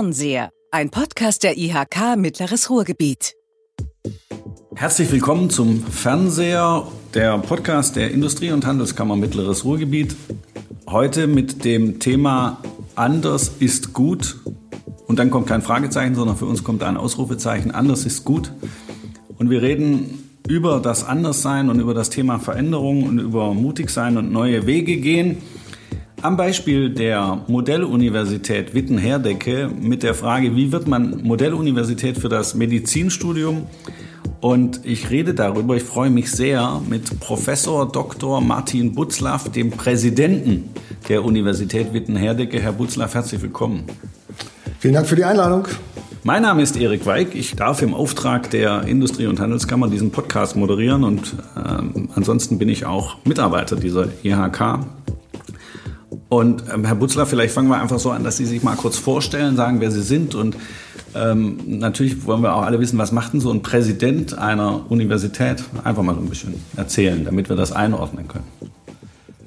Fernseher, ein Podcast der IHK Mittleres Ruhrgebiet. Herzlich willkommen zum Fernseher, der Podcast der Industrie- und Handelskammer Mittleres Ruhrgebiet. Heute mit dem Thema Anders ist gut. Und dann kommt kein Fragezeichen, sondern für uns kommt ein Ausrufezeichen. Anders ist gut. Und wir reden über das Anderssein und über das Thema Veränderung und über mutig sein und neue Wege gehen. Am Beispiel der Modelluniversität Witten-Herdecke mit der Frage, wie wird man Modelluniversität für das Medizinstudium? Und ich rede darüber, ich freue mich sehr, mit Professor Dr. Martin Butzlaff, dem Präsidenten der Universität Witten-Herdecke. Herr Butzlaff, herzlich willkommen. Vielen Dank für die Einladung. Mein Name ist Erik Weig. Ich darf im Auftrag der Industrie- und Handelskammer diesen Podcast moderieren und äh, ansonsten bin ich auch Mitarbeiter dieser IHK und ähm, Herr Butzler, vielleicht fangen wir einfach so an, dass Sie sich mal kurz vorstellen, sagen, wer Sie sind. Und ähm, natürlich wollen wir auch alle wissen, was macht denn so ein Präsident einer Universität? Einfach mal so ein bisschen erzählen, damit wir das einordnen können.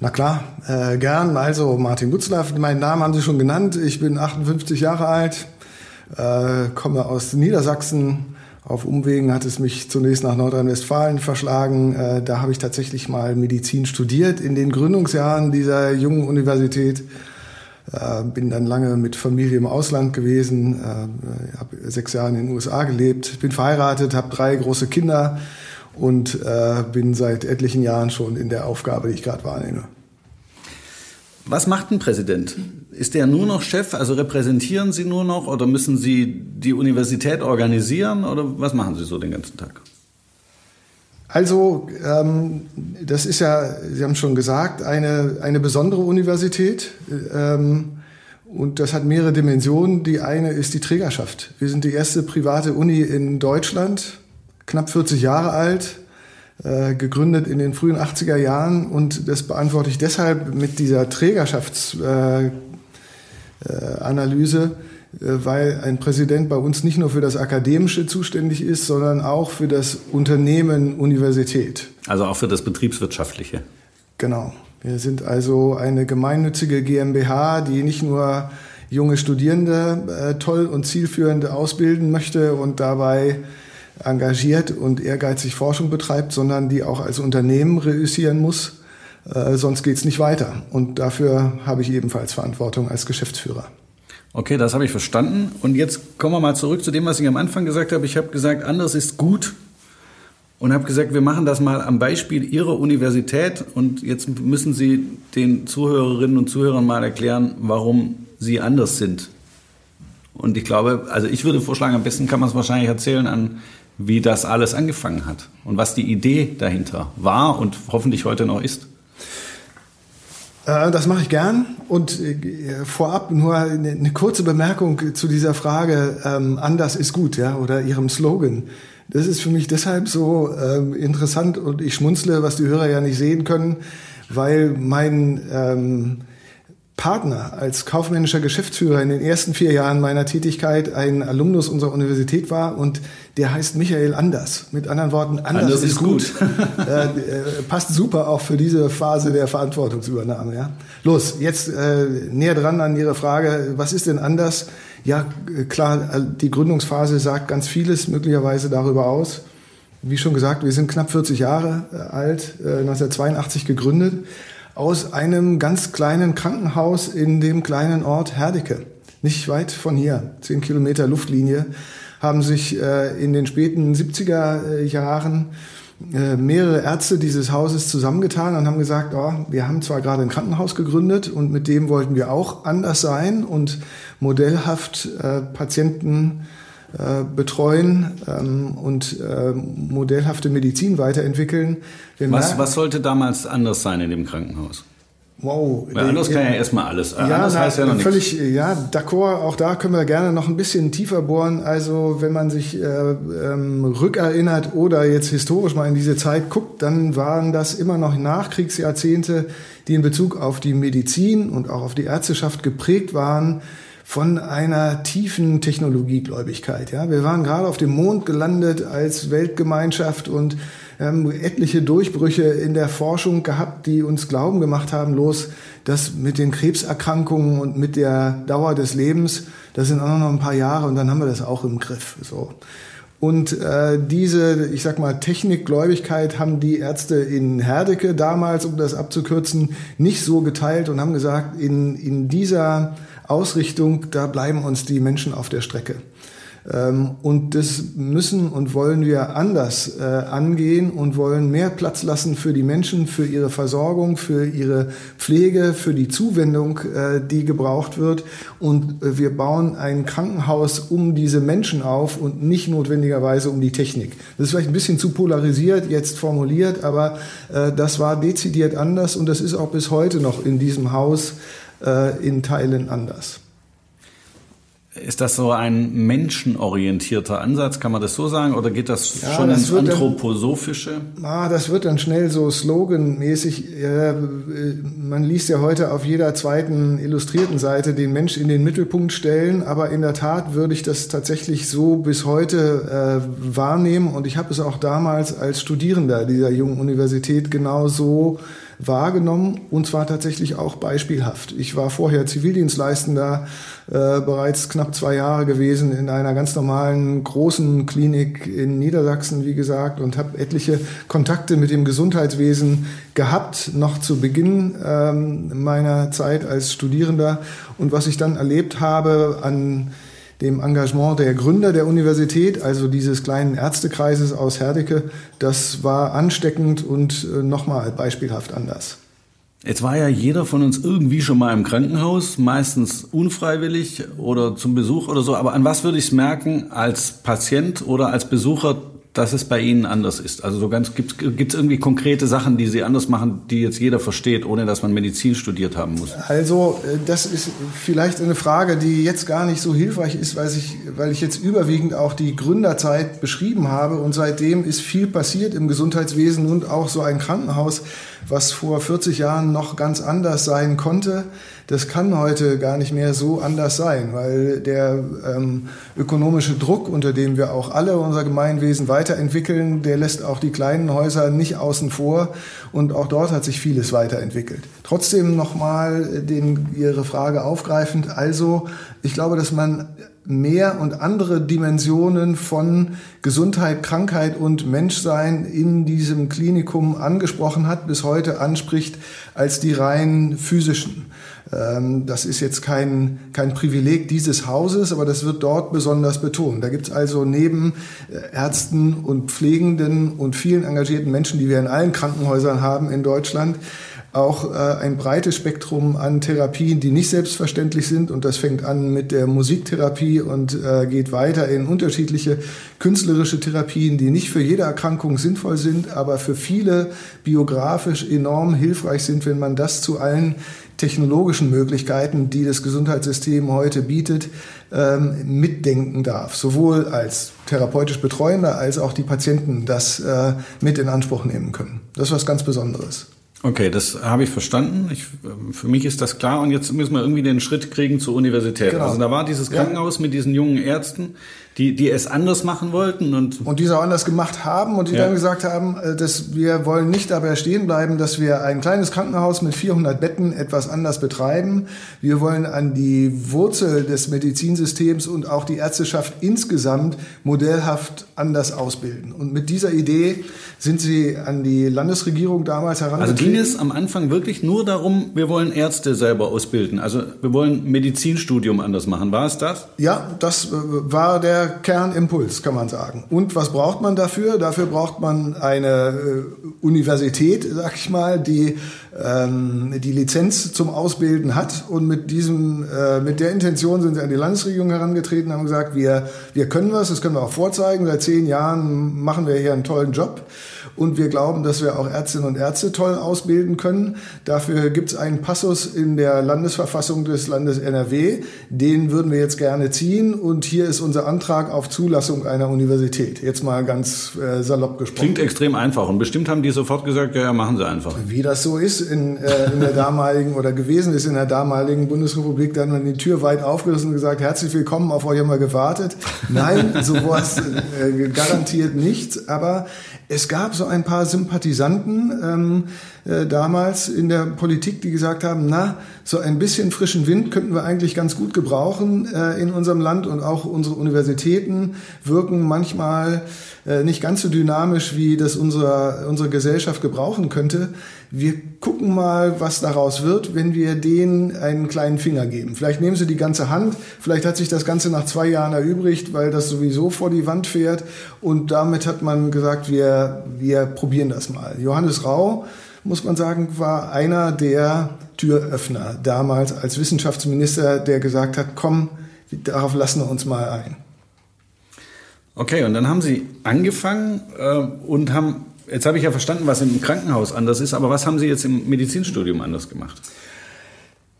Na klar, äh, gern. Also Martin Butzler, meinen Namen haben Sie schon genannt. Ich bin 58 Jahre alt, äh, komme aus Niedersachsen, auf Umwegen hat es mich zunächst nach Nordrhein-Westfalen verschlagen. Äh, da habe ich tatsächlich mal Medizin studiert in den Gründungsjahren dieser jungen Universität. Äh, bin dann lange mit Familie im Ausland gewesen, äh, habe sechs Jahre in den USA gelebt, bin verheiratet, habe drei große Kinder und bin seit etlichen Jahren schon in der Aufgabe, die ich gerade wahrnehme. Was macht ein Präsident? Ist der nur noch Chef? Also repräsentieren Sie nur noch oder müssen Sie die Universität organisieren oder was machen Sie so den ganzen Tag? Also, ähm, das ist ja, Sie haben schon gesagt, eine, eine besondere Universität. Ähm, und das hat mehrere Dimensionen. Die eine ist die Trägerschaft. Wir sind die erste private Uni in Deutschland, knapp 40 Jahre alt, äh, gegründet in den frühen 80er Jahren und das beantworte ich deshalb mit dieser Trägerschaftsanalyse, äh, äh, weil ein Präsident bei uns nicht nur für das Akademische zuständig ist, sondern auch für das Unternehmen Universität. Also auch für das Betriebswirtschaftliche. Genau. Wir sind also eine gemeinnützige GmbH, die nicht nur junge Studierende äh, toll und zielführend ausbilden möchte und dabei engagiert und ehrgeizig Forschung betreibt, sondern die auch als Unternehmen reüssieren muss. Äh, sonst geht es nicht weiter. Und dafür habe ich ebenfalls Verantwortung als Geschäftsführer. Okay, das habe ich verstanden. Und jetzt kommen wir mal zurück zu dem, was ich am Anfang gesagt habe. Ich habe gesagt, anders ist gut. Und habe gesagt, wir machen das mal am Beispiel Ihrer Universität. Und jetzt müssen Sie den Zuhörerinnen und Zuhörern mal erklären, warum Sie anders sind. Und ich glaube, also ich würde vorschlagen, am besten kann man es wahrscheinlich erzählen an wie das alles angefangen hat und was die Idee dahinter war und hoffentlich heute noch ist. Äh, das mache ich gern. Und äh, vorab nur eine kurze Bemerkung zu dieser Frage, ähm, anders ist gut, ja, oder Ihrem Slogan. Das ist für mich deshalb so ähm, interessant und ich schmunzle, was die Hörer ja nicht sehen können, weil mein ähm, Partner als kaufmännischer Geschäftsführer in den ersten vier Jahren meiner Tätigkeit ein Alumnus unserer Universität war und der heißt Michael Anders. Mit anderen Worten, Anders, Anders ist, ist, gut. gut. äh, äh, passt super auch für diese Phase der Verantwortungsübernahme. Ja? Los, jetzt äh, näher dran an Ihre Frage, was ist denn anders? Ja, klar, die Gründungsphase sagt ganz vieles möglicherweise darüber aus. Wie schon gesagt, wir sind knapp 40 Jahre äh, alt, 1982 äh, gegründet aus einem ganz kleinen Krankenhaus in dem kleinen Ort Herdecke. Nicht weit von hier, zehn Kilometer Luftlinie, haben sich äh, in den späten 70er äh, Jahren äh, mehrere Ärzte dieses Hauses zusammengetan und haben gesagt, oh, wir haben zwar gerade ein Krankenhaus gegründet und mit dem wollten wir auch anders sein und modellhaft äh, Patienten äh, betreuen ähm, und äh, modellhafte Medizin weiterentwickeln. was, was sollte damals anders sein in dem Krankenhaus? Wow. Weil anders kann ja erstmal alles. Ja, anders na, heißt ja noch völlig, nichts. Ja, d'accord. Auch da können wir gerne noch ein bisschen tiefer bohren. Also wenn man sich äh, ähm, rückerinnert oder jetzt historisch mal in diese Zeit guckt, dann waren das immer noch Nachkriegsjahrzehnte, die in Bezug auf die Medizin und auch auf die Ärzteschaft geprägt waren von einer tiefen Technologiegläubigkeit. Ja, wir waren gerade auf dem Mond gelandet als Weltgemeinschaft und haben etliche Durchbrüche in der Forschung gehabt, die uns glauben gemacht haben, los, dass mit den Krebserkrankungen und mit der Dauer des Lebens, das sind auch noch ein paar Jahre und dann haben wir das auch im Griff. So. Und äh, diese, ich sag mal, Technikgläubigkeit haben die Ärzte in Herdecke damals, um das abzukürzen, nicht so geteilt und haben gesagt, in, in dieser Ausrichtung, da bleiben uns die Menschen auf der Strecke. Ähm, und das müssen und wollen wir anders äh, angehen und wollen mehr Platz lassen für die Menschen, für ihre Versorgung, für ihre Pflege, für die Zuwendung, äh, die gebraucht wird. Und äh, wir bauen ein Krankenhaus um diese Menschen auf und nicht notwendigerweise um die Technik. Das ist vielleicht ein bisschen zu polarisiert jetzt formuliert, aber das war dezidiert anders und das ist auch bis heute noch in diesem Haus in Teilen anders. Ist das so ein menschenorientierter Ansatz, kann man das so sagen? Oder geht das ja, schon das ins Anthroposophische? Dann, ah, das wird dann schnell so sloganmäßig. Äh, man liest ja heute auf jeder zweiten illustrierten Seite den Mensch in den Mittelpunkt stellen, aber in der Tat würde ich das tatsächlich so bis heute äh, wahrnehmen. Und ich habe es auch damals als Studierender dieser jungen Universität genau so wahrgenommen und zwar tatsächlich auch beispielhaft. Ich war vorher Zivildienstleistender, äh, bereits knapp zwei Jahre gewesen in einer ganz normalen großen Klinik in Niedersachsen, wie gesagt, und habe etliche Kontakte mit dem Gesundheitswesen gehabt, noch zu Beginn ähm, meiner Zeit als Studierender. Und was ich dann erlebt habe an dem Engagement der Gründer der Universität, also dieses kleinen Ärztekreises aus Herdecke, das war ansteckend und äh, nochmal beispielhaft anders. Jetzt war ja jeder von uns irgendwie schon mal im Krankenhaus, meistens unfreiwillig oder zum Besuch oder so. Aber an was würde ich es merken als Patient oder als Besucher, dass es bei Ihnen anders ist? Also so ganz gibt es irgendwie konkrete Sachen, die Sie anders machen, die jetzt jeder versteht, ohne dass man Medizin studiert haben muss? Also äh, das ist vielleicht eine Frage, die jetzt gar nicht so hilfreich ist, weil ich, weil ich jetzt überwiegend auch die Gründerzeit beschrieben habe und seitdem ist viel passiert im Gesundheitswesen und auch so ein Krankenhaus, was vor 40 Jahren noch ganz anders sein konnte das kann heute gar nicht mehr so anders sein, weil der ähm, ökonomische Druck, unter dem wir auch alle unser Gemeinwesen weiterentwickeln, der lässt auch die kleinen Häuser nicht außen vor und auch dort hat sich vieles weiterentwickelt. Trotzdem nochmal Ihre Frage aufgreifend. Also, ich glaube, dass man mehr und andere Dimensionen von Gesundheit, Krankheit und Menschsein in diesem Klinikum angesprochen hat, bis heute anspricht, als die rein physischen. Ähm, das ist jetzt kein, kein Privileg dieses Hauses, aber das wird dort besonders betont. Da gibt es also neben äh, Ärzten und Pflegenden und vielen engagierten Menschen, die wir in allen Krankenhäusern haben in Deutschland, auch äh, ein breites Spektrum an Therapien, die nicht selbstverständlich sind. Und das fängt an mit der Musiktherapie und äh, geht weiter in unterschiedliche künstlerische Therapien, die nicht für jede Erkrankung sinnvoll sind, aber für viele biografisch enorm hilfreich sind, wenn man das zu allen technologischen Möglichkeiten, die das Gesundheitssystem heute bietet, ähm, mitdenken darf. Sowohl als therapeutisch Betreuender als auch die Patienten das äh, mit in Anspruch nehmen können. Das ist was ganz Besonderes. Okay, das habe ich verstanden. Ich, für mich ist das klar. Und jetzt müssen wir irgendwie den Schritt kriegen zur Universität. Genau. Also da war dieses Krankenhaus ja. mit diesen jungen Ärzten, die, die es anders machen wollten und und die es auch anders gemacht haben und die ja. dann gesagt haben, äh, dass wir wollen nicht dabei stehen bleiben, dass wir ein kleines Krankenhaus mit 400 Betten etwas anders betreiben. Wir wollen an die Wurzel des Medizinsystems und auch die Ärzteschaft insgesamt modellhaft anders ausbilden. Und mit dieser Idee sind sie an die Landesregierung damals herangetreten. Also ging es am Anfang wirklich nur darum, wir wollen Ärzte selber ausbilden. Also wir wollen Medizinstudium anders machen. War es das? Ja, das äh, war der Kernimpuls, kann man sagen. Und was braucht man dafür? Dafür braucht man eine äh, Universität, sag ich mal, die ähm, die Lizenz zum Ausbilden hat. Und mit diesem, äh, mit der Intention sind sie an die Landesregierung herangetreten, haben gesagt, wir, wir können was, das können wir auch vorzeigen. Seit zehn Jahren machen wir hier einen tollen Job. Und wir glauben, dass wir auch Ärztinnen und Ärzte toll ausbilden können. Dafür gibt es einen Passus in der Landesverfassung des Landes NRW. Den würden wir jetzt gerne ziehen. Und hier ist unser Antrag auf Zulassung einer Universität. Jetzt mal ganz äh, salopp gesprochen. Klingt extrem einfach und bestimmt haben die sofort gesagt, ja, ja machen sie einfach. Wie das so ist in, äh, in der damaligen oder gewesen ist in der damaligen Bundesrepublik, da hat man die Tür weit aufgerissen und gesagt, herzlich willkommen, auf euch haben wir gewartet. Nein, sowas äh, garantiert nichts, aber es gab so ein paar Sympathisanten ähm, äh, damals in der Politik, die gesagt haben, na, so ein bisschen frischen Wind könnten wir eigentlich ganz gut gebrauchen äh, in unserem Land und auch unsere Universitäten wirken manchmal äh, nicht ganz so dynamisch, wie das unsere, unsere Gesellschaft gebrauchen könnte. Wir gucken mal, was daraus wird, wenn wir denen einen kleinen Finger geben. Vielleicht nehmen sie die ganze Hand, vielleicht hat sich das Ganze nach zwei Jahren erübrigt, weil das sowieso vor die Wand fährt und damit hat man gesagt, wir, wir probieren das mal. Johannes Rau, muss man sagen, war einer der Türöffner damals als Wissenschaftsminister, der gesagt hat, komm, darauf lassen wir uns mal ein. Okay, und dann haben Sie angefangen äh, und haben, jetzt habe ich ja verstanden, was im Krankenhaus anders ist, aber was haben Sie jetzt im Medizinstudium anders gemacht?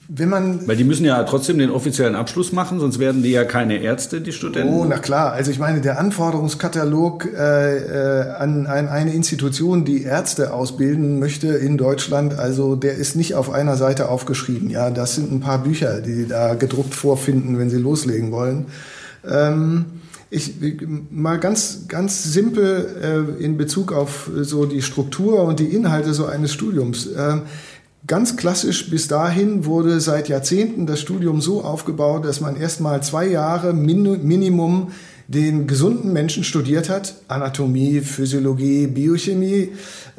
Wenn man Weil die müssen ja trotzdem den offiziellen Abschluss machen, sonst werden die ja keine Ärzte, die Studenten. Oh, na klar. Also ich meine, der Anforderungskatalog äh, äh, an, an eine Institution, die Ärzte ausbilden möchte in Deutschland, also der ist nicht auf einer Seite aufgeschrieben. Ja, das sind ein paar Bücher, die da gedruckt vorfinden, wenn sie loslegen wollen. Ähm, ich mal ganz ganz simpel äh, in Bezug auf so die Struktur und die Inhalte so eines Studiums. Äh, Ganz klassisch bis dahin wurde seit Jahrzehnten das Studium so aufgebaut, dass man erstmal zwei Jahre Minimum den gesunden Menschen studiert hat, Anatomie, Physiologie, Biochemie,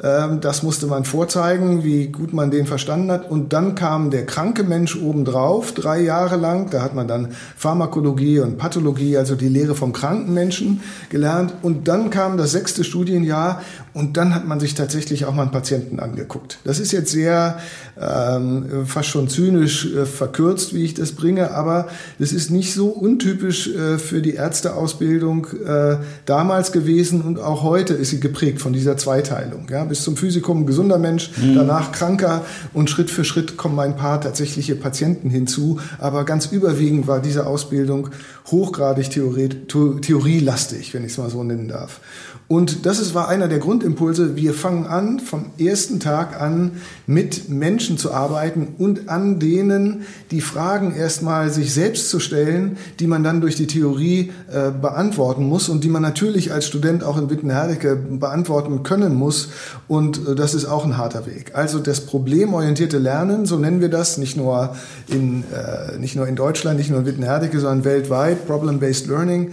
ähm, das musste man vorzeigen, wie gut man den verstanden hat. Und dann kam der kranke Mensch obendrauf, drei Jahre lang. Da hat man dann Pharmakologie und Pathologie, also die Lehre vom kranken Menschen gelernt. Und dann kam das sechste Studienjahr und dann hat man sich tatsächlich auch mal einen Patienten angeguckt. Das ist jetzt sehr ähm, fast schon zynisch äh, verkürzt, wie ich das bringe, aber das ist nicht so untypisch äh, für die Ärzteausbildung äh, damals gewesen und auch heute ist sie geprägt von dieser Zweiteilung. Ja? bis zum Physikum gesunder Mensch, mhm. danach kranker und Schritt für Schritt kommen ein paar tatsächliche Patienten hinzu. Aber ganz überwiegend war diese Ausbildung hochgradig Theorie, theorielastig, wenn ich es mal so nennen darf. Und das ist, war einer der Grundimpulse. Wir fangen an, vom ersten Tag an mit Menschen zu arbeiten und an denen die Fragen erstmal sich selbst zu stellen, die man dann durch die Theorie äh, beantworten muss und die man natürlich als Student auch in Wittenherdecke beantworten können muss. Und äh, das ist auch ein harter Weg. Also das problemorientierte Lernen, so nennen wir das, nicht nur in, äh, nicht nur in Deutschland, nicht nur in Wittenherdecke, sondern weltweit, Problem-Based Learning,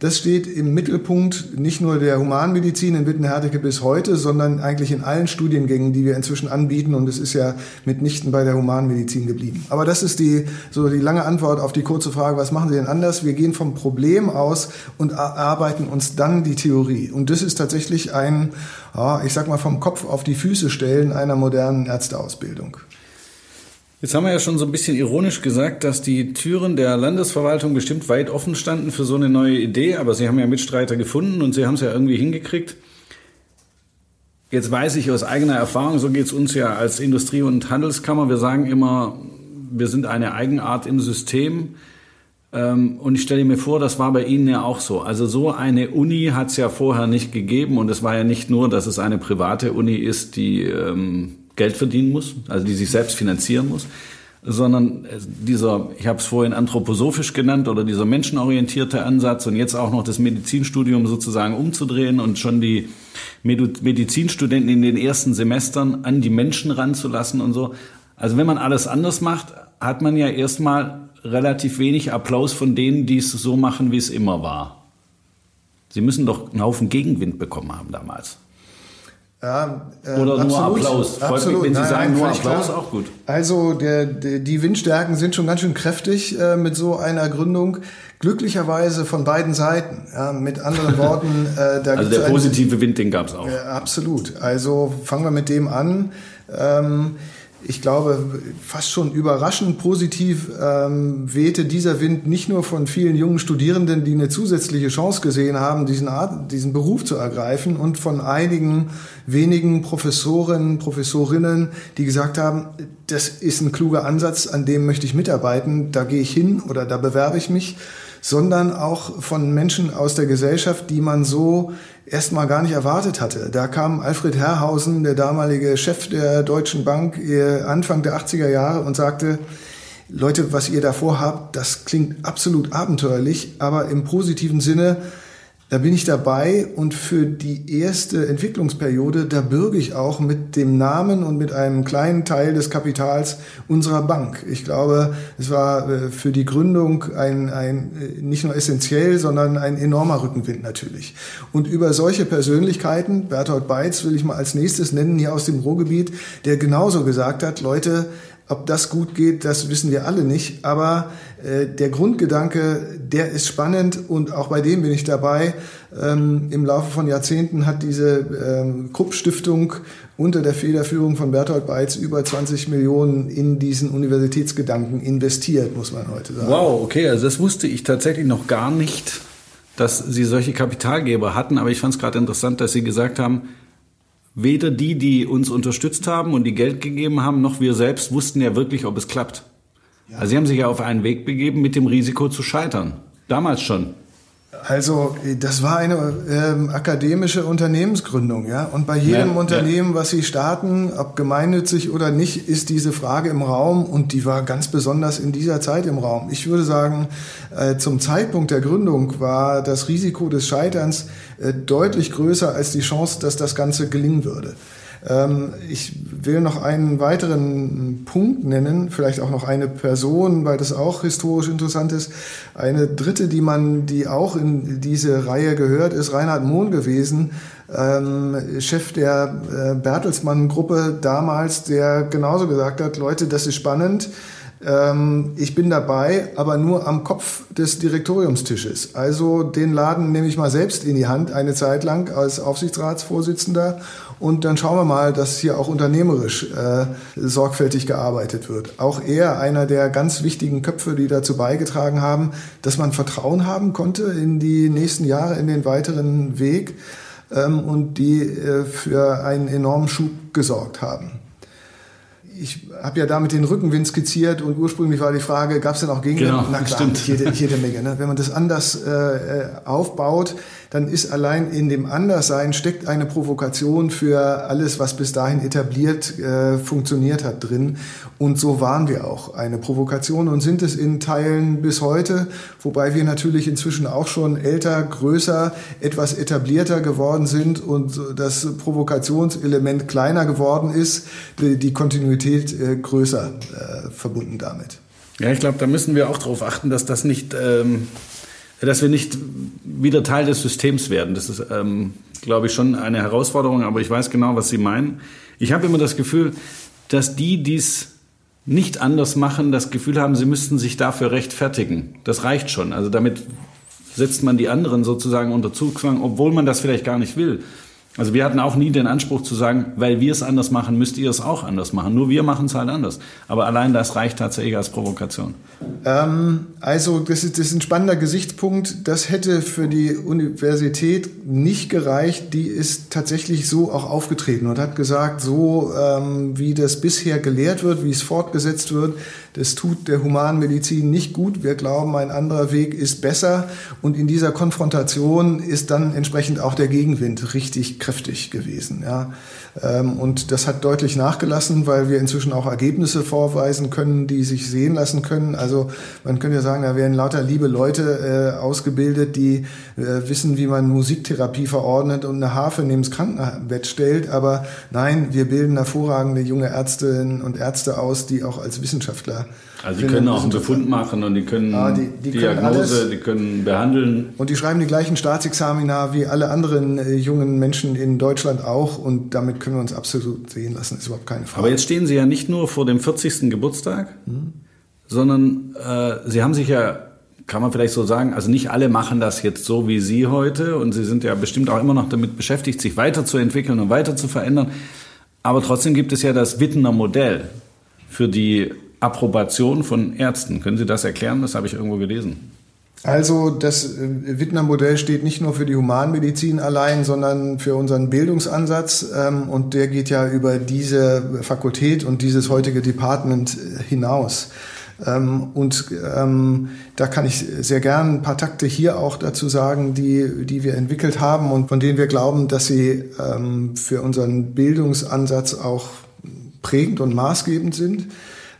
das steht im Mittelpunkt nicht nur der Humanmedizin in Wittenherdecke bis heute, sondern eigentlich in allen Studiengängen, die wir inzwischen anbieten. Und es ist ja mitnichten bei der Humanmedizin geblieben. Aber das ist die, so die lange Antwort auf die kurze Frage, was machen Sie denn anders? Wir gehen vom Problem aus und arbeiten uns dann die Theorie. Und das ist tatsächlich ein, ich sag mal, vom Kopf auf die Füße stellen einer modernen Ärzteausbildung. Jetzt haben wir ja schon so ein bisschen ironisch gesagt, dass die Türen der Landesverwaltung bestimmt weit offen standen für so eine neue Idee, aber Sie haben ja Mitstreiter gefunden und Sie haben es ja irgendwie hingekriegt. Jetzt weiß ich aus eigener Erfahrung, so geht es uns ja als Industrie- und Handelskammer, wir sagen immer, wir sind eine Eigenart im System. Ähm, und ich stelle mir vor, das war bei Ihnen ja auch so. Also so eine Uni hat es ja vorher nicht gegeben und es war ja nicht nur, dass es eine private Uni ist, die ähm, Geld verdienen muss, also die sich selbst finanzieren muss, sondern dieser, ich habe es vorhin anthroposophisch genannt, oder dieser menschenorientierte Ansatz und jetzt auch noch das Medizinstudium sozusagen umzudrehen und schon die Medizinstudenten in den ersten Semestern an die Menschen ranzulassen und so. Also wenn man alles anders macht, hat man ja erstmal relativ wenig Applaus von denen, die es so machen, wie es immer war. Sie müssen doch einen Haufen Gegenwind bekommen haben damals. Ja, äh, Oder absolut, nur Applaus. Absolut. Wenn Sie nein, sagen nein, nur Applaus, klar. auch gut. Also der, der, die Windstärken sind schon ganz schön kräftig äh, mit so einer Gründung. Glücklicherweise von beiden Seiten. Ja, mit anderen Worten. Äh, da also der positive Wind, den gab es auch. Äh, absolut. Also fangen wir mit dem an. Ähm, ich glaube, fast schon überraschend positiv ähm, wehte dieser Wind nicht nur von vielen jungen Studierenden, die eine zusätzliche Chance gesehen haben, diesen, Art, diesen Beruf zu ergreifen und von einigen wenigen Professoren, Professorinnen, die gesagt haben, das ist ein kluger Ansatz, an dem möchte ich mitarbeiten, da gehe ich hin oder da bewerbe ich mich sondern auch von Menschen aus der Gesellschaft, die man so erstmal gar nicht erwartet hatte. Da kam Alfred Herrhausen, der damalige Chef der Deutschen Bank, Anfang der 80er Jahre und sagte, Leute, was ihr davor habt, das klingt absolut abenteuerlich, aber im positiven Sinne da bin ich dabei und für die erste Entwicklungsperiode, da bürge ich auch mit dem Namen und mit einem kleinen Teil des Kapitals unserer Bank. Ich glaube, es war äh, für die Gründung ein, ein äh, nicht nur essentiell, sondern ein enormer Rückenwind natürlich. Und über solche Persönlichkeiten, Berthold Beitz will ich mal als nächstes nennen, hier aus dem Ruhrgebiet, der genauso gesagt hat, Leute, ob das gut geht, das wissen wir alle nicht. Aber der Grundgedanke, der ist spannend und auch bei dem bin ich dabei. Ähm, Im Laufe von Jahrzehnten hat diese ähm, Krupp-Stiftung unter der Federführung von Bertolt Beitz über 20 Millionen in diesen Universitätsgedanken investiert, muss man heute sagen. Wow, okay, also das wusste ich tatsächlich noch gar nicht, dass Sie solche Kapitalgeber hatten. Aber ich fand es gerade interessant, dass Sie gesagt haben, weder die, die uns unterstützt haben und die Geld gegeben haben, noch wir selbst wussten ja wirklich, ob es klappt. Also sie haben sich ja auf einen Weg begeben mit dem Risiko zu scheitern. Damals schon. Also das war eine ähm, akademische Unternehmensgründung, ja. Und bei jedem ja, Unternehmen, ja. was Sie starten, ob gemeinnützig oder nicht, ist diese Frage im Raum und die war ganz besonders in dieser Zeit im Raum. Ich würde sagen, äh, zum Zeitpunkt der Gründung war das Risiko des Scheiterns äh, deutlich größer als die Chance, dass das Ganze gelingen würde. Ähm, ich will noch einen weiteren Punkt nennen, vielleicht auch noch eine Person, weil das auch historisch interessant ist. Eine dritte, die man, die auch in diese Reihe gehört, ist Reinhard Mohn gewesen, ähm, Chef der äh, Bertelsmann-Gruppe damals, der genauso gesagt hat, Leute, das ist spannend ähm, ich bin dabei, aber nur am Kopf des Direktoriumstisches. Also den Laden nehme ich mal selbst in die Hand eine Zeit lang als Aufsichtsratsvorsitzender und dann schauen wir mal, dass hier auch unternehmerisch äh, sorgfältig gearbeitet wird. Auch er einer der ganz wichtigen Köpfe, die dazu beigetragen haben, dass man Vertrauen haben konnte in die nächsten Jahre, in den weiteren Weg ähm, und die äh, für einen enormen Schub gesorgt haben ich habe ja damit den Rückenwind skizziert und ursprünglich war die Frage, gab es denn auch Gegenwind? Genau, Na klar, stimmt. Jede, jede Menge. Ne? Wenn man das anders äh, äh, aufbaut, dann ist allein in dem Anderssein steckt eine Provokation für alles, was bis dahin etabliert äh, funktioniert hat drin. Und so waren wir auch eine Provokation und sind es in Teilen bis heute, wobei wir natürlich inzwischen auch schon älter, größer, etwas etablierter geworden sind und das Provokationselement kleiner geworden ist, die, die Kontinuität äh, größer äh, verbunden damit. Ja, ich glaube, da müssen wir auch darauf achten, dass das nicht ähm, dass wir nicht wieder Teil des Systems werden. Das ist, ähm, glaube ich, schon eine Herausforderung, aber ich weiß genau, was Sie meinen. Ich habe immer das Gefühl, dass die, die es nicht anders machen, das Gefühl haben, sie müssten sich dafür rechtfertigen. Das reicht schon. Also damit setzt man die anderen sozusagen unter Zugzwang, obwohl man das vielleicht gar nicht will. Also wir hatten auch nie den Anspruch zu sagen, weil wir es anders machen, müsst ihr es auch anders machen. Nur wir machen es halt anders. Aber allein das reicht tatsächlich als Provokation. Ähm, also das ist, das ist ein spannender Gesichtspunkt. Das hätte für die Universität nicht gereicht. Die ist tatsächlich so auch aufgetreten und hat gesagt, so ähm, wie das bisher gelehrt wird, wie es fortgesetzt wird, das tut der Humanmedizin nicht gut. Wir glauben, ein anderer Weg ist besser. Und in dieser Konfrontation ist dann entsprechend auch der Gegenwind richtig kräftig gewesen. Ja. Ähm, und das hat deutlich nachgelassen, weil wir inzwischen auch Ergebnisse vorweisen können, die sich sehen lassen können. Also man könnte ja sagen, da werden lauter liebe Leute äh, ausgebildet, die äh, wissen, wie man Musiktherapie verordnet und eine Harfe neben das Krankenbett stellt. Aber nein, wir bilden hervorragende junge Ärztinnen und Ärzte aus, die auch als Wissenschaftler also die können auch einen Befund machen und die können ah, die, die Diagnose, können die können behandeln. Und die schreiben die gleichen Staatsexamina wie alle anderen äh, jungen Menschen in Deutschland auch und damit können wir uns absolut sehen lassen, ist überhaupt keine Frage. Aber jetzt stehen Sie ja nicht nur vor dem 40. Geburtstag, hm. sondern äh, Sie haben sich ja kann man vielleicht so sagen, also nicht alle machen das jetzt so wie Sie heute und Sie sind ja bestimmt auch immer noch damit beschäftigt, sich weiterzuentwickeln und weiter zu verändern. Aber trotzdem gibt es ja das Wittener Modell für die Approbation von Ärzten. Können Sie das erklären? Das habe ich irgendwo gelesen. Also das äh, Wittner-Modell steht nicht nur für die Humanmedizin allein, sondern für unseren Bildungsansatz. Ähm, und der geht ja über diese Fakultät und dieses heutige Department äh, hinaus. Ähm, und ähm, da kann ich sehr gern ein paar Takte hier auch dazu sagen, die, die wir entwickelt haben und von denen wir glauben, dass sie für unseren Bildungsansatz auch prägend und maßgebend sind.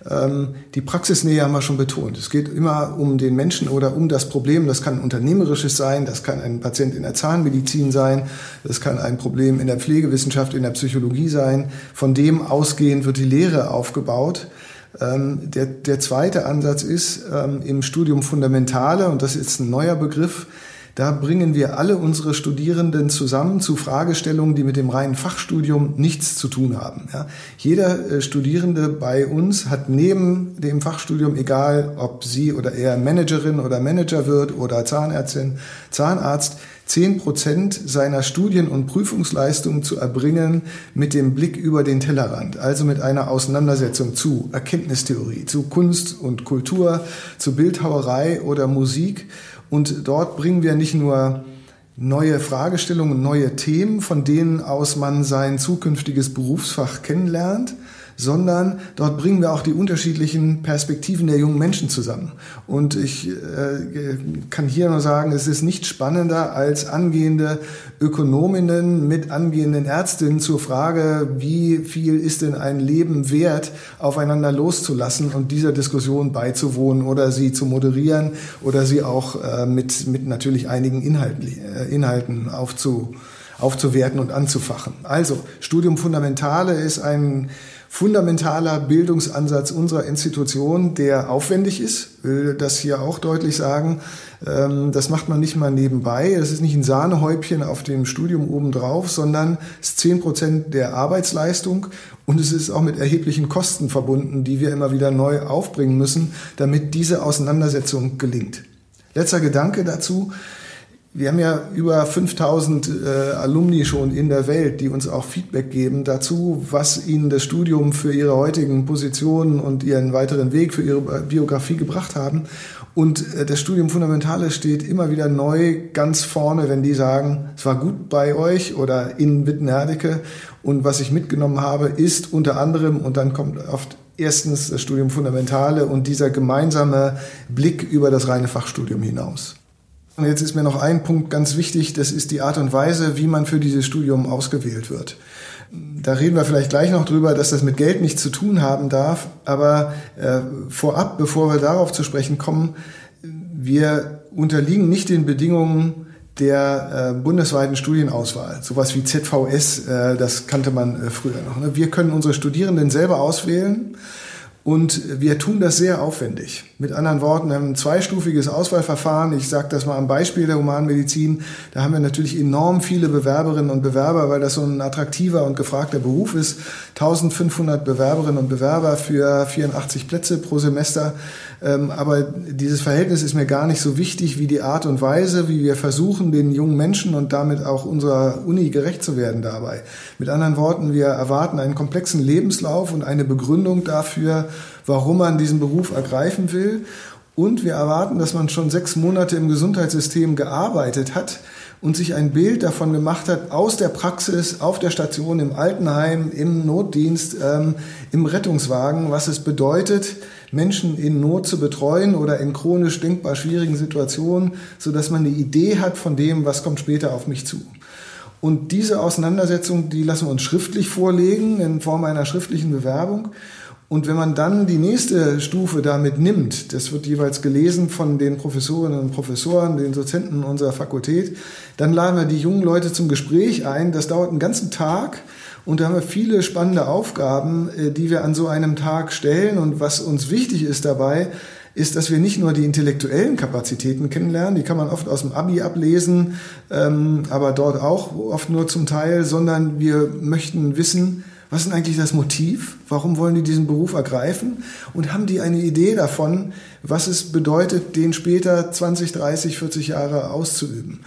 Ähm, die Praxisnähe haben wir schon betont. Es geht immer um den Menschen oder um das Problem. Das kann unternehmerisches sein, das kann ein Patient in der Zahnmedizin sein, das kann ein Problem in der Pflegewissenschaft, in der Psychologie sein. Von dem ausgehend wird die Lehre aufgebaut. Ähm, der, der zweite Ansatz ist ähm, im Studium Fundamentale, und das ist ein neuer Begriff, da bringen wir alle unsere Studierenden zusammen zu Fragestellungen, die mit dem reinen Fachstudium nichts zu tun haben. Ja. Jeder äh, Studierende bei uns hat neben dem Fachstudium, egal ob sie oder er Managerin oder Manager wird oder Zahnärztin, Zahnarzt, zehn Prozent seiner Studien- und Prüfungsleistungen zu erbringen mit dem Blick über den Tellerrand, also mit einer Auseinandersetzung zu Erkenntnistheorie, zu Kunst und Kultur, zu Bildhauerei oder Musik und dort bringen wir nicht nur neue Fragestellungen, neue Themen, von denen aus man sein zukünftiges Berufsfach kennenlernt, sondern dort bringen wir auch die unterschiedlichen Perspektiven der jungen Menschen zusammen. Und ich äh, kann hier nur sagen, es ist nicht spannender als angehende Ökonominnen mit angehenden Ärztinnen zur Frage, wie viel ist denn ein Leben wert, aufeinander loszulassen und dieser Diskussion beizuwohnen oder sie zu moderieren oder sie auch äh, mit, mit natürlich einigen Inhalten, äh, Inhalten aufzu, aufzuwerten und anzufachen. Also, Studium Fundamentale ist ein fundamentaler Bildungsansatz unserer Institution, der aufwendig ist, will das hier auch deutlich sagen. Ähm, das macht man nicht mal nebenbei. Das ist nicht ein Sahnehäubchen auf dem Studium obendrauf, sondern es ist zehn Prozent der Arbeitsleistung und es ist auch mit erheblichen Kosten verbunden, die wir immer wieder neu aufbringen müssen, damit diese Auseinandersetzung gelingt. Letzter Gedanke dazu. Wir haben ja über 5000 äh, Alumni schon in der Welt, die uns auch Feedback geben dazu, was ihnen das Studium für ihre heutigen Positionen und ihren weiteren Weg für ihre Biografie gebracht haben. Und äh, das Studium Fundamentale steht immer wieder neu ganz vorne, wenn die sagen, es war gut bei euch oder in Wittenherdecke. Und was ich mitgenommen habe, ist unter anderem, und dann kommt oft erstens das Studium Fundamentale und dieser gemeinsame Blick über das reine Fachstudium hinaus. Und jetzt ist mir noch ein Punkt ganz wichtig, das ist die Art und Weise, wie man für dieses Studium ausgewählt wird. Da reden wir vielleicht gleich noch drüber, dass das mit Geld nichts zu tun haben darf, aber äh, vorab, bevor wir darauf zu sprechen kommen, wir unterliegen nicht den Bedingungen der äh, bundesweiten Studienauswahl, sowas wie ZVS, äh, das kannte man äh, früher noch. Ne? Wir können unsere Studierenden selber auswählen und wir tun das sehr aufwendig. Mit anderen Worten, wir haben ein zweistufiges Auswahlverfahren. Ich sage das mal am Beispiel der Humanmedizin. Da haben wir natürlich enorm viele Bewerberinnen und Bewerber, weil das so ein attraktiver und gefragter Beruf ist. 1500 Bewerberinnen und Bewerber für 84 Plätze pro Semester. Ähm, aber dieses Verhältnis ist mir gar nicht so wichtig wie die Art und Weise, wie wir versuchen, den jungen Menschen und damit auch unserer Uni gerecht zu werden dabei. Mit anderen Worten, wir erwarten einen komplexen Lebenslauf und eine Begründung dafür, warum man diesen Beruf ergreifen will. Und wir erwarten, dass man schon sechs Monate im Gesundheitssystem gearbeitet hat und sich ein Bild davon gemacht hat aus der Praxis, auf der Station, im Altenheim, im Notdienst, ähm, im Rettungswagen, was es bedeutet, Menschen in Not zu betreuen oder in chronisch denkbar schwierigen Situationen, so dass man eine Idee hat von dem, was kommt später auf mich zu. Und diese Auseinandersetzung, die lassen wir uns schriftlich vorlegen in Form einer schriftlichen Bewerbung. Und wenn man dann die nächste Stufe damit nimmt, das wird jeweils gelesen von den Professorinnen und Professoren, den Dozenten unserer Fakultät, dann laden wir die jungen Leute zum Gespräch ein. Das dauert einen ganzen Tag und da haben wir viele spannende Aufgaben, äh, die wir an so einem Tag stellen. Und was uns wichtig ist dabei, ist, dass wir nicht nur die intellektuellen Kapazitäten kennenlernen, die kann man oft aus dem Abi ablesen, ähm, aber dort auch oft nur zum Teil, sondern wir möchten wissen, was ist eigentlich das Motiv? Warum wollen die diesen Beruf ergreifen? Und haben die eine Idee davon, was es bedeutet, den später 20, 30, 40 Jahre auszuüben?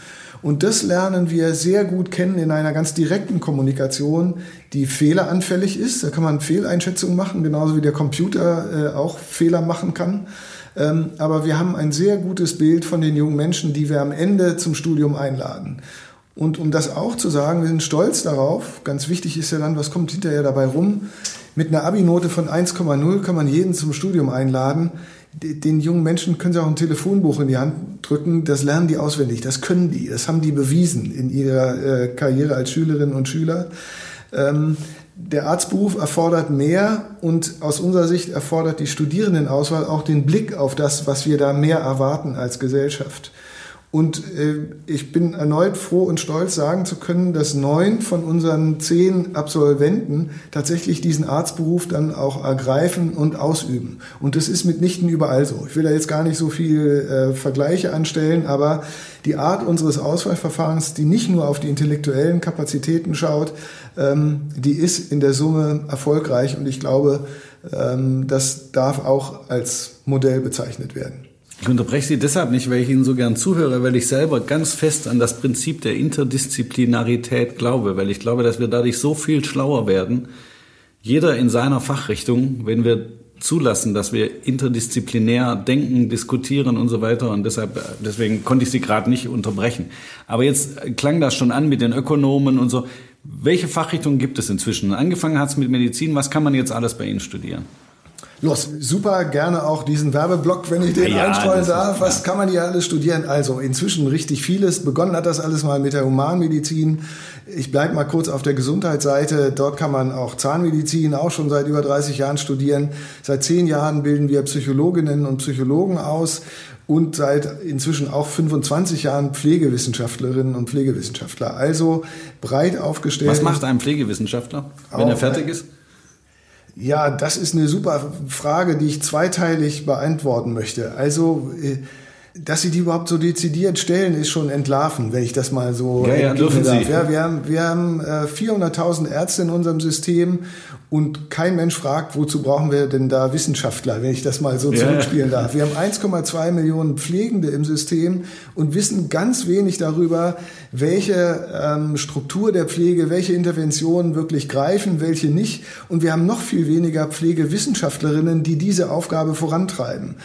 Und das lernen wir sehr gut kennen in einer ganz direkten Kommunikation, die fehleranfällig ist. Da kann man Fehleinschätzungen machen, genauso wie der Computer äh, auch Fehler machen kann. Ähm, aber wir haben ein sehr gutes Bild von den jungen Menschen, die wir am Ende zum Studium einladen. Und um das auch zu sagen, wir sind stolz darauf, ganz wichtig ist ja dann, was kommt hinterher dabei rum. Mit einer Abi-Note von 1,0 kann man jeden zum Studium einladen. Den jungen Menschen können Sie auch ein Telefonbuch in die Hand drücken. Das lernen die auswendig. Das können die. Das haben die bewiesen in ihrer äh, Karriere als Schülerinnen und Schüler. Ähm, der Arztberuf erfordert mehr und aus unserer Sicht erfordert die Studierendenauswahl auch den Blick auf das, was wir da mehr erwarten als Gesellschaft. Und äh, ich bin erneut froh und stolz, sagen zu können, dass neun von unseren zehn Absolventen tatsächlich diesen Arztberuf dann auch ergreifen und ausüben. Und das ist mitnichten überall so. Ich will da jetzt gar nicht so viel äh, Vergleiche anstellen, aber die Art unseres Auswahlverfahrens, die nicht nur auf die intellektuellen Kapazitäten schaut, ähm, die ist in der Summe erfolgreich und ich glaube, ähm, das darf auch als Modell bezeichnet werden. Ich unterbreche Sie deshalb nicht, weil ich Ihnen so gern zuhöre, weil ich selber ganz fest an das Prinzip der Interdisziplinarität glaube, weil ich glaube, dass wir dadurch so viel schlauer werden, jeder in seiner Fachrichtung, wenn wir zulassen, dass wir interdisziplinär denken, diskutieren und so weiter. Und deshalb, deswegen konnte ich Sie gerade nicht unterbrechen. Aber jetzt klang das schon an mit den Ökonomen und so. Welche Fachrichtungen gibt es inzwischen? Angefangen hat es mit Medizin. Was kann man jetzt alles bei Ihnen studieren? Los, super gerne auch diesen Werbeblock, wenn ich den ja, einstreuen darf. Was kann man hier alles studieren? Also inzwischen richtig vieles. Begonnen hat das alles mal mit der Humanmedizin. Ich bleibe mal kurz auf der Gesundheitsseite. Dort kann man auch Zahnmedizin auch schon seit über 30 Jahren studieren. Seit zehn Jahren bilden wir Psychologinnen und Psychologen aus und seit inzwischen auch 25 Jahren Pflegewissenschaftlerinnen und Pflegewissenschaftler. Also breit aufgestellt. Was macht ein Pflegewissenschaftler, wenn er fertig ist? Ja, das ist eine super Frage, die ich zweiteilig beantworten möchte. Also, äh, dass Sie die überhaupt so dezidiert stellen, ist schon entlarven, wenn ich das mal so ja, ja, dürfen darf. Sie. Ja, wir haben, wir haben 400.000 äh, Ärzte in unserem System und kein Mensch fragt, wozu brauchen wir denn da Wissenschaftler, wenn ich das mal so zurückspielen darf. Wir haben 1,2 Millionen Pflegende im System und wissen ganz wenig darüber, welche ähm, Struktur der Pflege, welche Interventionen wirklich greifen, welche nicht. Und wir haben noch viel weniger Pflegewissenschaftlerinnen, die diese Aufgabe vorantreiben.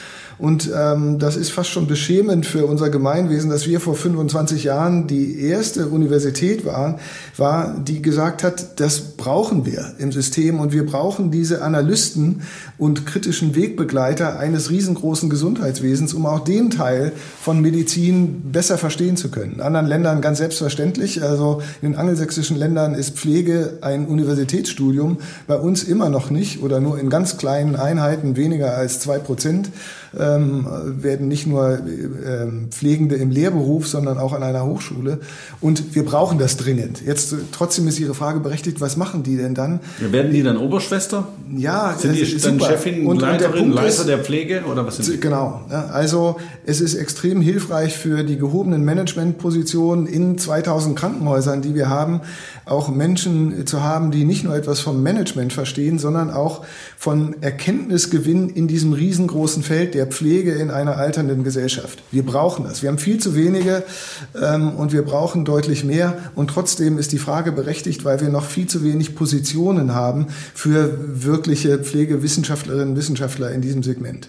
Und ähm, das ist fast schon beschämend für unser Gemeinwesen, dass wir vor 25 Jahren die erste Universität waren, war, die gesagt hat, das brauchen wir im System und wir brauchen diese Analysten und kritischen Wegbegleiter eines riesengroßen Gesundheitswesens, um auch den Teil von Medizin besser verstehen zu können. In anderen Ländern ganz selbstverständlich. Also in den angelsächsischen Ländern ist Pflege ein Universitätsstudium, bei uns immer noch nicht oder nur in ganz kleinen Einheiten, weniger als zwei Prozent ähm, werden nicht nur ähm, Pflegende im Lehrberuf, sondern auch an einer Hochschule. Und wir brauchen das dringend. Jetzt trotzdem ist Ihre Frage berechtigt, was machen die denn dann? werden die dann Oberschwester? Ja, sind die dann super. Chefin, und, Leiterin, und der Leiter der Pflege oder was sind die? Genau. Ja, also es ist extrem hilfreich für die gehobenen Managementpositionen in 2000 Krankenhäusern, die wir haben, auch Menschen zu haben, die nicht nur etwas vom Management verstehen, sondern auch von Erkenntnisgewinn in diesem riesengroßen Feld der Pflege in einer alternden Gesellschaft. Wir brauchen das. Wir haben viel zu wenige ähm, und wir brauchen deutlich mehr. Und trotzdem ist die Frage berechtigt, weil wir noch viel zu wenig Positionen haben für wirkliche Pflegewissenschaftlerinnen und Wissenschaftler in diesem Segment.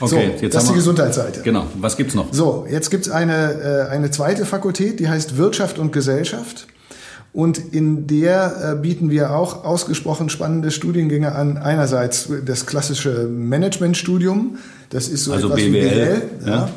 Okay, so, jetzt das ist die Gesundheitsseite. Genau. Was gibt's noch? So, jetzt gibt's eine, äh, eine zweite Fakultät, die heißt Wirtschaft und Gesellschaft. Und in der äh, bieten wir auch ausgesprochen spannende Studiengänge an. Einerseits das klassische Managementstudium, das ist so also etwas BWL, wie BWL. Ja.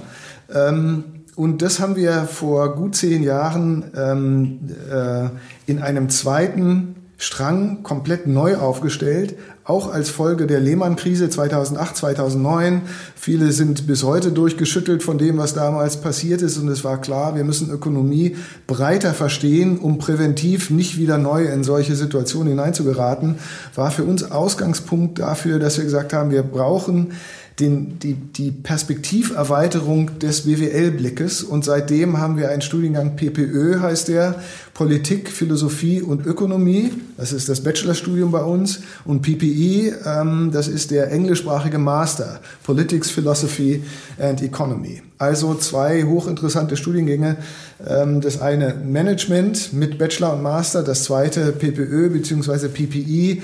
ja. Ähm, und das haben wir vor gut zehn Jahren ähm, äh, in einem zweiten Strang komplett neu aufgestellt, auch als Folge der Lehman-Krise 2008, 2009. Viele sind bis heute durchgeschüttelt von dem, was damals passiert ist. Und es war klar, wir müssen Ökonomie breiter verstehen, um präventiv nicht wieder neu in solche Situationen hineinzugeraten. War für uns Ausgangspunkt dafür, dass wir gesagt haben, wir brauchen den, die, die Perspektiverweiterung des BWL-Blickes. Und seitdem haben wir einen Studiengang PPÖ, heißt der, Politik, Philosophie und Ökonomie. Das ist das Bachelorstudium bei uns. Und PPE, ähm, das ist der englischsprachige Master, Politics, Philosophy and Economy. Also zwei hochinteressante Studiengänge. Ähm, das eine Management mit Bachelor und Master, das zweite PPÖ bzw. PPE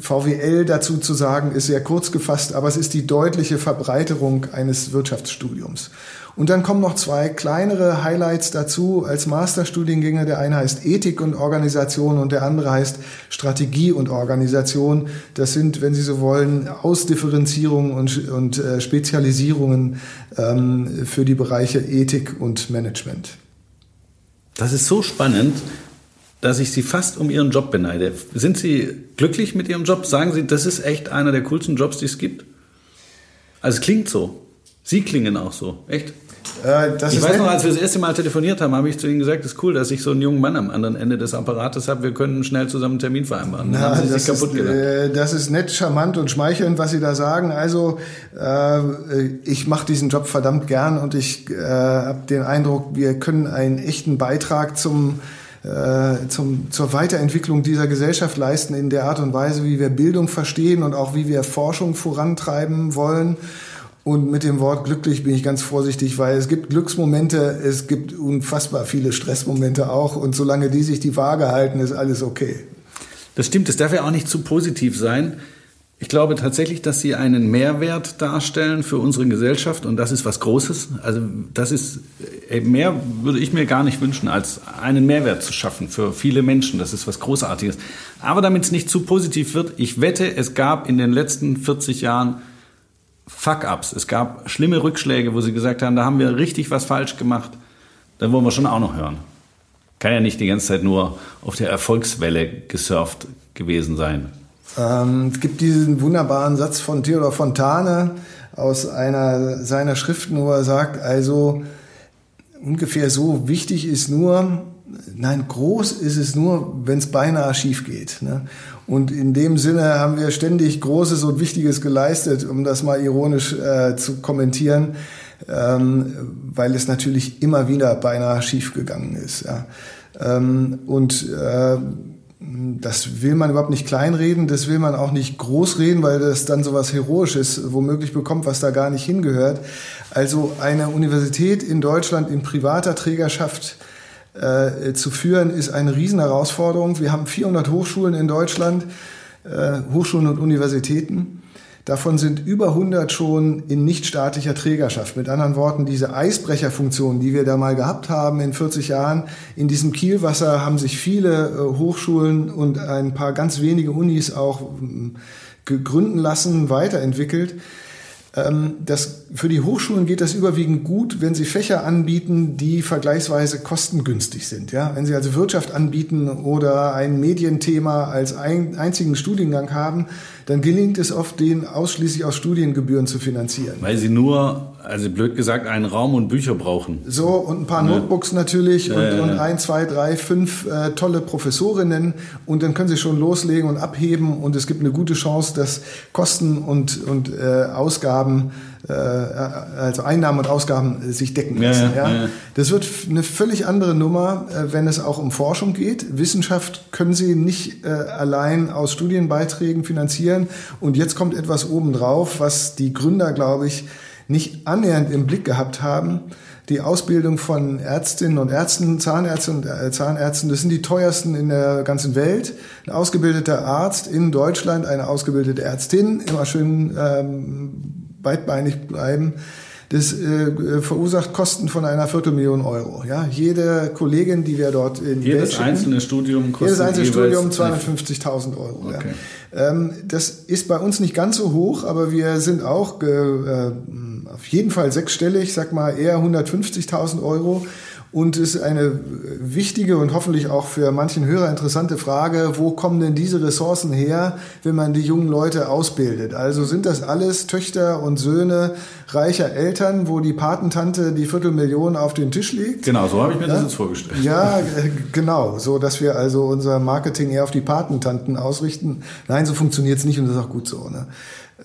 VWL dazu zu sagen, ist sehr kurz gefasst, aber es ist die deutliche Verbreiterung eines Wirtschaftsstudiums. Und dann kommen noch zwei kleinere Highlights dazu als Masterstudiengänge. Der eine heißt Ethik und Organisation und der andere heißt Strategie und Organisation. Das sind, wenn Sie so wollen, Ausdifferenzierungen und, und äh, Spezialisierungen ähm, für die Bereiche Ethik und Management. Das ist so spannend, dass ich Sie fast um Ihren Job beneide. Sind Sie glücklich mit Ihrem Job? Sagen Sie, das ist echt einer der coolsten Jobs, die es gibt? Also es klingt so. Sie klingen auch so. Echt? Äh, ich weiß noch, als wir das erste Mal telefoniert haben, habe ich zu Ihnen gesagt, es ist cool, dass ich so einen jungen Mann am anderen Ende des Apparates habe. Wir können schnell zusammen einen Termin vereinbaren. Na, haben Sie das, sich kaputt ist, äh, das ist nett, charmant und schmeichelnd, was Sie da sagen. Also äh, ich mache diesen Job verdammt gern und ich äh, habe den Eindruck, wir können einen echten Beitrag zum äh, zum, zur Weiterentwicklung dieser Gesellschaft leisten in der Art und Weise, wie wir Bildung verstehen und auch wie wir Forschung vorantreiben wollen. Und mit dem Wort glücklich bin ich ganz vorsichtig, weil es gibt Glücksmomente, es gibt unfassbar viele Stressmomente auch. Und solange die sich die Waage halten, ist alles okay. Das stimmt, es darf ja auch nicht zu positiv sein. Ich glaube tatsächlich, dass sie einen Mehrwert darstellen für unsere Gesellschaft und das ist was Großes. Also das ist äh, mehr würde ich mir gar nicht wünschen, als einen Mehrwert zu schaffen für viele Menschen. Das ist was Großartiges. Aber damit es nicht zu positiv wird, ich wette, es gab in den letzten 40 Jahren Fuck-ups. Es gab schlimme Rückschläge, wo sie gesagt haben, da haben wir richtig was falsch gemacht. Da wollen wir schon auch noch hören. Kann ja nicht die ganze Zeit nur auf der Erfolgswelle gesurft gewesen sein. Ähm, es gibt diesen wunderbaren Satz von Theodor Fontane aus einer seiner Schriften, wo er sagt, also ungefähr so wichtig ist nur, nein, groß ist es nur, wenn es beinahe schief geht. Ne? Und in dem Sinne haben wir ständig Großes und Wichtiges geleistet, um das mal ironisch äh, zu kommentieren, ähm, weil es natürlich immer wieder beinahe schief gegangen ist. Ja. Ähm, und äh, das will man überhaupt nicht kleinreden, das will man auch nicht großreden, weil das dann so was Heroisches womöglich bekommt, was da gar nicht hingehört. Also eine Universität in Deutschland in privater Trägerschaft äh, zu führen, ist eine Riesenherausforderung. Wir haben 400 Hochschulen in Deutschland, äh, Hochschulen und Universitäten. Davon sind über 100 schon in nichtstaatlicher Trägerschaft. Mit anderen Worten, diese Eisbrecherfunktion, die wir da mal gehabt haben in 40 Jahren, in diesem Kielwasser haben sich viele äh, Hochschulen und ein paar ganz wenige Unis auch äh, gründen lassen, weiterentwickelt. Ähm, das, für die Hochschulen geht das überwiegend gut, wenn sie Fächer anbieten, die vergleichsweise kostengünstig sind. Ja? Wenn sie also Wirtschaft anbieten oder ein Medienthema als ein, einzigen Studiengang haben, dann gelingt es oft, den ausschließlich aus Studiengebühren zu finanzieren. Weil sie nur, also blöd gesagt, einen Raum und Bücher brauchen. So, und ein paar ja. Notebooks natürlich ja, und, und ein, zwei, drei, fünf äh, tolle Professorinnen und dann können sie schon loslegen und abheben und es gibt eine gute Chance, dass Kosten und, und äh, Ausgaben äh, also Einnahmen und Ausgaben sich decken lassen. Ja, ja, ja. Das wird eine völlig andere Nummer, äh, wenn es auch um Forschung geht. Wissenschaft können Sie nicht äh, allein aus Studienbeiträgen finanzieren. Und jetzt kommt etwas obendrauf, was die Gründer, glaube ich, nicht annähernd im Blick gehabt haben. Die Ausbildung von Ärztinnen und Ärzten, Zahnärzten und Zahnärzten, das sind die teuersten in der ganzen Welt. Ein ausgebildeter Arzt in Deutschland, eine ausgebildete Ärztin, immer schön ähm, beidbeinig bleiben. Das äh, verursacht Kosten von einer Viertelmillion Euro. Ja, jede Kollegin, die wir dort in jedes Welt einzelne Studium kostet jedes einzelne Studium 250.000 Euro. Okay. Ja. Ähm, das ist bei uns nicht ganz so hoch, aber wir sind auch äh, auf jeden Fall sechsstellig, sag mal eher 150.000 Euro. Und es ist eine wichtige und hoffentlich auch für manchen Hörer interessante Frage, wo kommen denn diese Ressourcen her, wenn man die jungen Leute ausbildet? Also sind das alles Töchter und Söhne reicher Eltern, wo die Patentante die Viertelmillion auf den Tisch legt? Genau, so habe ich mir ja? das jetzt vorgestellt. Ja, äh, genau, so dass wir also unser Marketing eher auf die Patentanten ausrichten. Nein, so funktioniert es nicht und das ist auch gut so. Ne?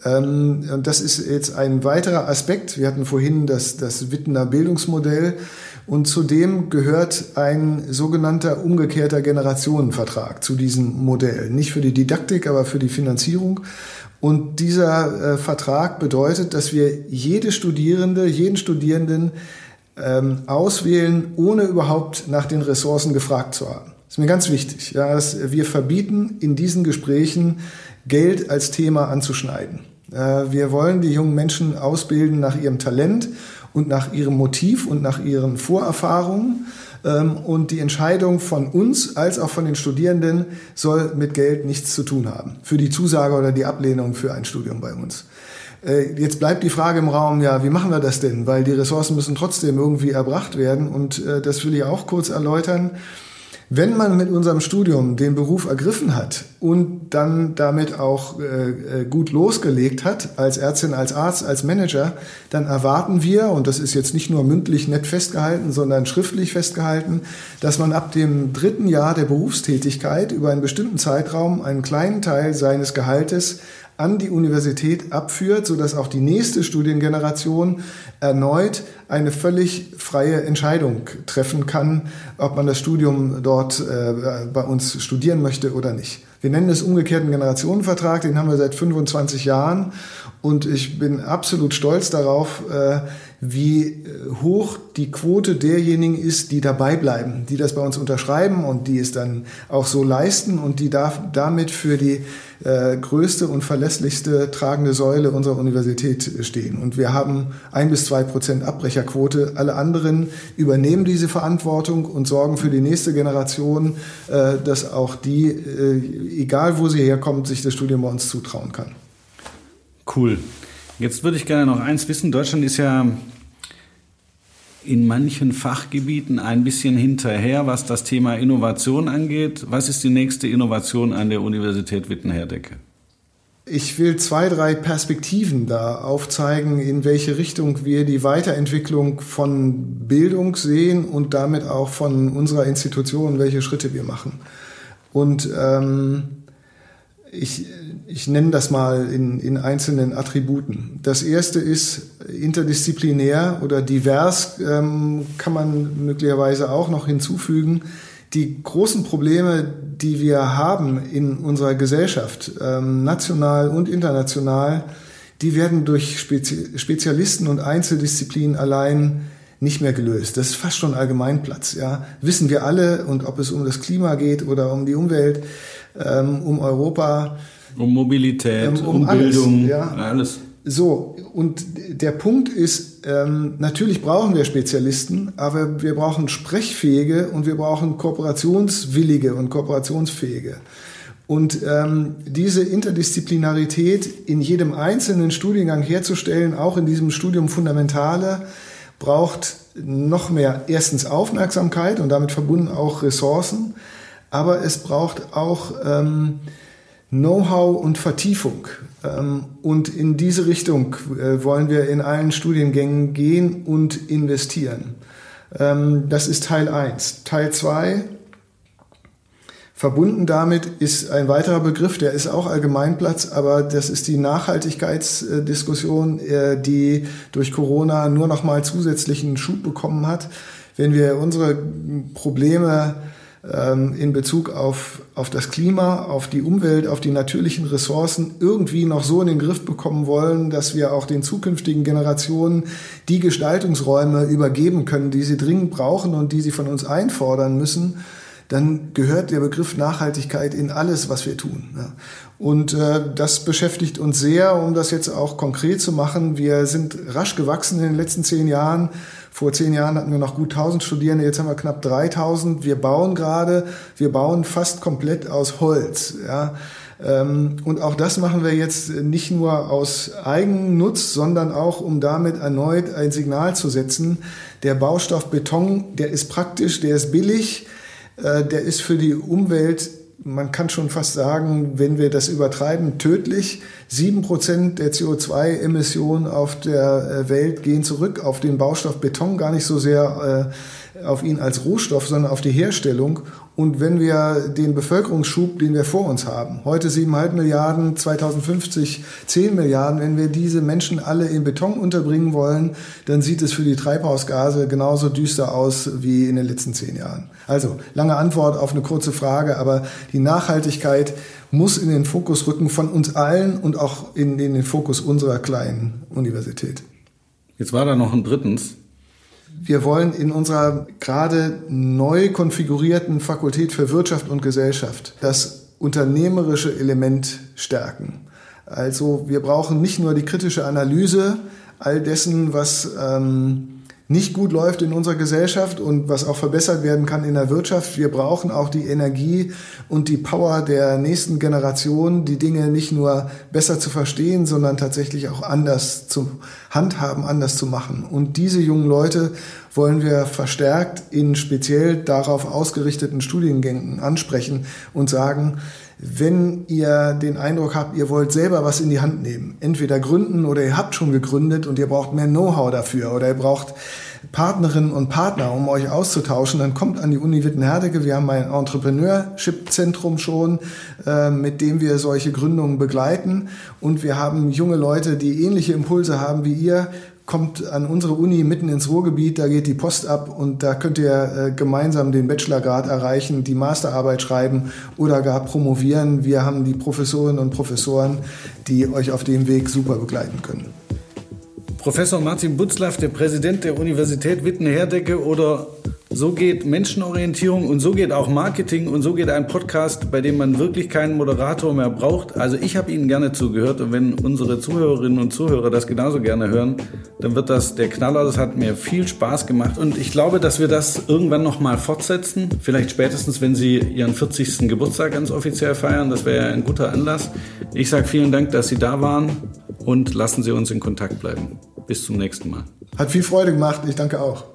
Ähm, und das ist jetzt ein weiterer Aspekt. Wir hatten vorhin das, das Wittener Bildungsmodell. Und zudem gehört ein sogenannter umgekehrter Generationenvertrag zu diesem Modell. Nicht für die Didaktik, aber für die Finanzierung. Und dieser äh, Vertrag bedeutet, dass wir jede Studierende, jeden Studierenden ähm, auswählen, ohne überhaupt nach den Ressourcen gefragt zu haben. Das ist mir ganz wichtig. Ja, dass wir verbieten in diesen Gesprächen Geld als Thema anzuschneiden. Äh, wir wollen die jungen Menschen ausbilden nach ihrem Talent und nach ihrem Motiv und nach ihren Vorerfahrungen. Ähm, und die Entscheidung von uns als auch von den Studierenden soll mit Geld nichts zu tun haben. Für die Zusage oder die Ablehnung für ein Studium bei uns. Äh, jetzt bleibt die Frage im Raum, ja, wie machen wir das denn? Weil die Ressourcen müssen trotzdem irgendwie erbracht werden. Und äh, das will ich auch kurz erläutern. Wenn man mit unserem Studium den Beruf ergriffen hat und dann damit auch äh, äh, gut losgelegt hat, als Ärztin, als Arzt, als Manager, dann erwarten wir, und das ist jetzt nicht nur mündlich nett festgehalten, sondern schriftlich festgehalten, dass man ab dem dritten Jahr der Berufstätigkeit über einen bestimmten Zeitraum einen kleinen Teil seines Gehaltes an die Universität abführt, sodass auch die nächste Studiengeneration erneut eine völlig freie Entscheidung treffen kann, ob man das Studium dort äh, bei uns studieren möchte oder nicht. Wir nennen es umgekehrten Generationenvertrag, den haben wir seit 25 Jahren und ich bin absolut stolz darauf, äh, wie äh, hoch die Quote derjenigen ist, die dabei bleiben, die das bei uns unterschreiben und die es dann auch so leisten und die damit für die äh, größte und verlässlichste tragende Säule unserer Universität stehen. Und wir haben ein bis zwei Prozent Abbrecherquote. Alle anderen übernehmen diese Verantwortung und sorgen für die nächste Generation, äh, dass auch die, äh, egal wo sie herkommt, sich das Studium bei uns zutrauen kann. Cool. Jetzt würde ich gerne noch eins wissen. Deutschland ist ja in manchen Fachgebieten ein bisschen hinterher, was das Thema Innovation angeht. Was ist die nächste Innovation an der Universität Wittenherdecke? Ich will zwei, drei Perspektiven da aufzeigen, in welche Richtung wir die Weiterentwicklung von Bildung sehen und damit auch von unserer Institution, welche Schritte wir machen. Und ähm, ich, ich nenne das mal in, in einzelnen Attributen. Das erste ist interdisziplinär oder divers, ähm, kann man möglicherweise auch noch hinzufügen. Die großen Probleme, die wir haben in unserer Gesellschaft, ähm, national und international, die werden durch Spezi Spezialisten und Einzeldisziplinen allein nicht mehr gelöst. Das ist fast schon Allgemeinplatz. Ja, wissen wir alle. Und ob es um das Klima geht oder um die Umwelt, ähm, um Europa, um Mobilität, ähm, um, um alles, Bildung, ja. alles. So, und der Punkt ist, ähm, natürlich brauchen wir Spezialisten, aber wir brauchen Sprechfähige und wir brauchen Kooperationswillige und Kooperationsfähige. Und ähm, diese Interdisziplinarität in jedem einzelnen Studiengang herzustellen, auch in diesem Studium Fundamentale, braucht noch mehr erstens Aufmerksamkeit und damit verbunden auch Ressourcen, aber es braucht auch ähm, Know-how und Vertiefung. Ähm, und in diese Richtung äh, wollen wir in allen Studiengängen gehen und investieren. Ähm, das ist Teil 1. Teil 2, verbunden damit ist ein weiterer Begriff, der ist auch Allgemeinplatz, aber das ist die Nachhaltigkeitsdiskussion, äh, die durch Corona nur noch mal zusätzlichen Schub bekommen hat. Wenn wir unsere Probleme in Bezug auf, auf das Klima, auf die Umwelt, auf die natürlichen Ressourcen irgendwie noch so in den Griff bekommen wollen, dass wir auch den zukünftigen Generationen die Gestaltungsräume übergeben können, die sie dringend brauchen und die sie von uns einfordern müssen, dann gehört der Begriff Nachhaltigkeit in alles, was wir tun. Und äh, das beschäftigt uns sehr, um das jetzt auch konkret zu machen. Wir sind rasch gewachsen in den letzten zehn Jahren vor zehn Jahren hatten wir noch gut 1000 Studierende, jetzt haben wir knapp 3000. Wir bauen gerade, wir bauen fast komplett aus Holz. Ja. Ähm, und auch das machen wir jetzt nicht nur aus Eigennutz, sondern auch, um damit erneut ein Signal zu setzen. Der Baustoff Beton, der ist praktisch, der ist billig, äh, der ist für die Umwelt man kann schon fast sagen, wenn wir das übertreiben, tödlich. Sieben Prozent der CO2-Emissionen auf der äh, Welt gehen zurück auf den Baustoff Beton, gar nicht so sehr äh, auf ihn als Rohstoff, sondern auf die Herstellung. Und wenn wir den Bevölkerungsschub, den wir vor uns haben, heute 7,5 Milliarden, 2050 10 Milliarden, wenn wir diese Menschen alle in Beton unterbringen wollen, dann sieht es für die Treibhausgase genauso düster aus wie in den letzten zehn Jahren. Also lange Antwort auf eine kurze Frage, aber die Nachhaltigkeit muss in den Fokus rücken von uns allen und auch in, in den Fokus unserer kleinen Universität. Jetzt war da noch ein drittens. Wir wollen in unserer gerade neu konfigurierten Fakultät für Wirtschaft und Gesellschaft das unternehmerische Element stärken. Also wir brauchen nicht nur die kritische Analyse all dessen, was ähm, nicht gut läuft in unserer Gesellschaft und was auch verbessert werden kann in der Wirtschaft. Wir brauchen auch die Energie und die Power der nächsten Generation, die Dinge nicht nur besser zu verstehen, sondern tatsächlich auch anders zu handhaben, anders zu machen. Und diese jungen Leute wollen wir verstärkt in speziell darauf ausgerichteten Studiengängen ansprechen und sagen, wenn ihr den Eindruck habt, ihr wollt selber was in die Hand nehmen, entweder gründen oder ihr habt schon gegründet und ihr braucht mehr Know-how dafür oder ihr braucht Partnerinnen und Partner, um euch auszutauschen, dann kommt an die Uni Wittenherdecke. Wir haben ein Entrepreneurship-Zentrum schon, äh, mit dem wir solche Gründungen begleiten. Und wir haben junge Leute, die ähnliche Impulse haben wie ihr, kommt an unsere Uni mitten ins Ruhrgebiet, da geht die Post ab und da könnt ihr äh, gemeinsam den Bachelorgrad erreichen, die Masterarbeit schreiben oder gar promovieren. Wir haben die Professorinnen und Professoren, die euch auf dem Weg super begleiten können. Professor Martin Butzlaff, der Präsident der Universität Witten-Herdecke oder so geht Menschenorientierung und so geht auch Marketing und so geht ein Podcast, bei dem man wirklich keinen Moderator mehr braucht. Also ich habe Ihnen gerne zugehört und wenn unsere Zuhörerinnen und Zuhörer das genauso gerne hören, dann wird das der Knaller. Das hat mir viel Spaß gemacht und ich glaube, dass wir das irgendwann noch mal fortsetzen. Vielleicht spätestens, wenn Sie Ihren 40. Geburtstag ganz offiziell feiern. Das wäre ja ein guter Anlass. Ich sage vielen Dank, dass Sie da waren und lassen Sie uns in Kontakt bleiben. Bis zum nächsten Mal. Hat viel Freude gemacht. Ich danke auch.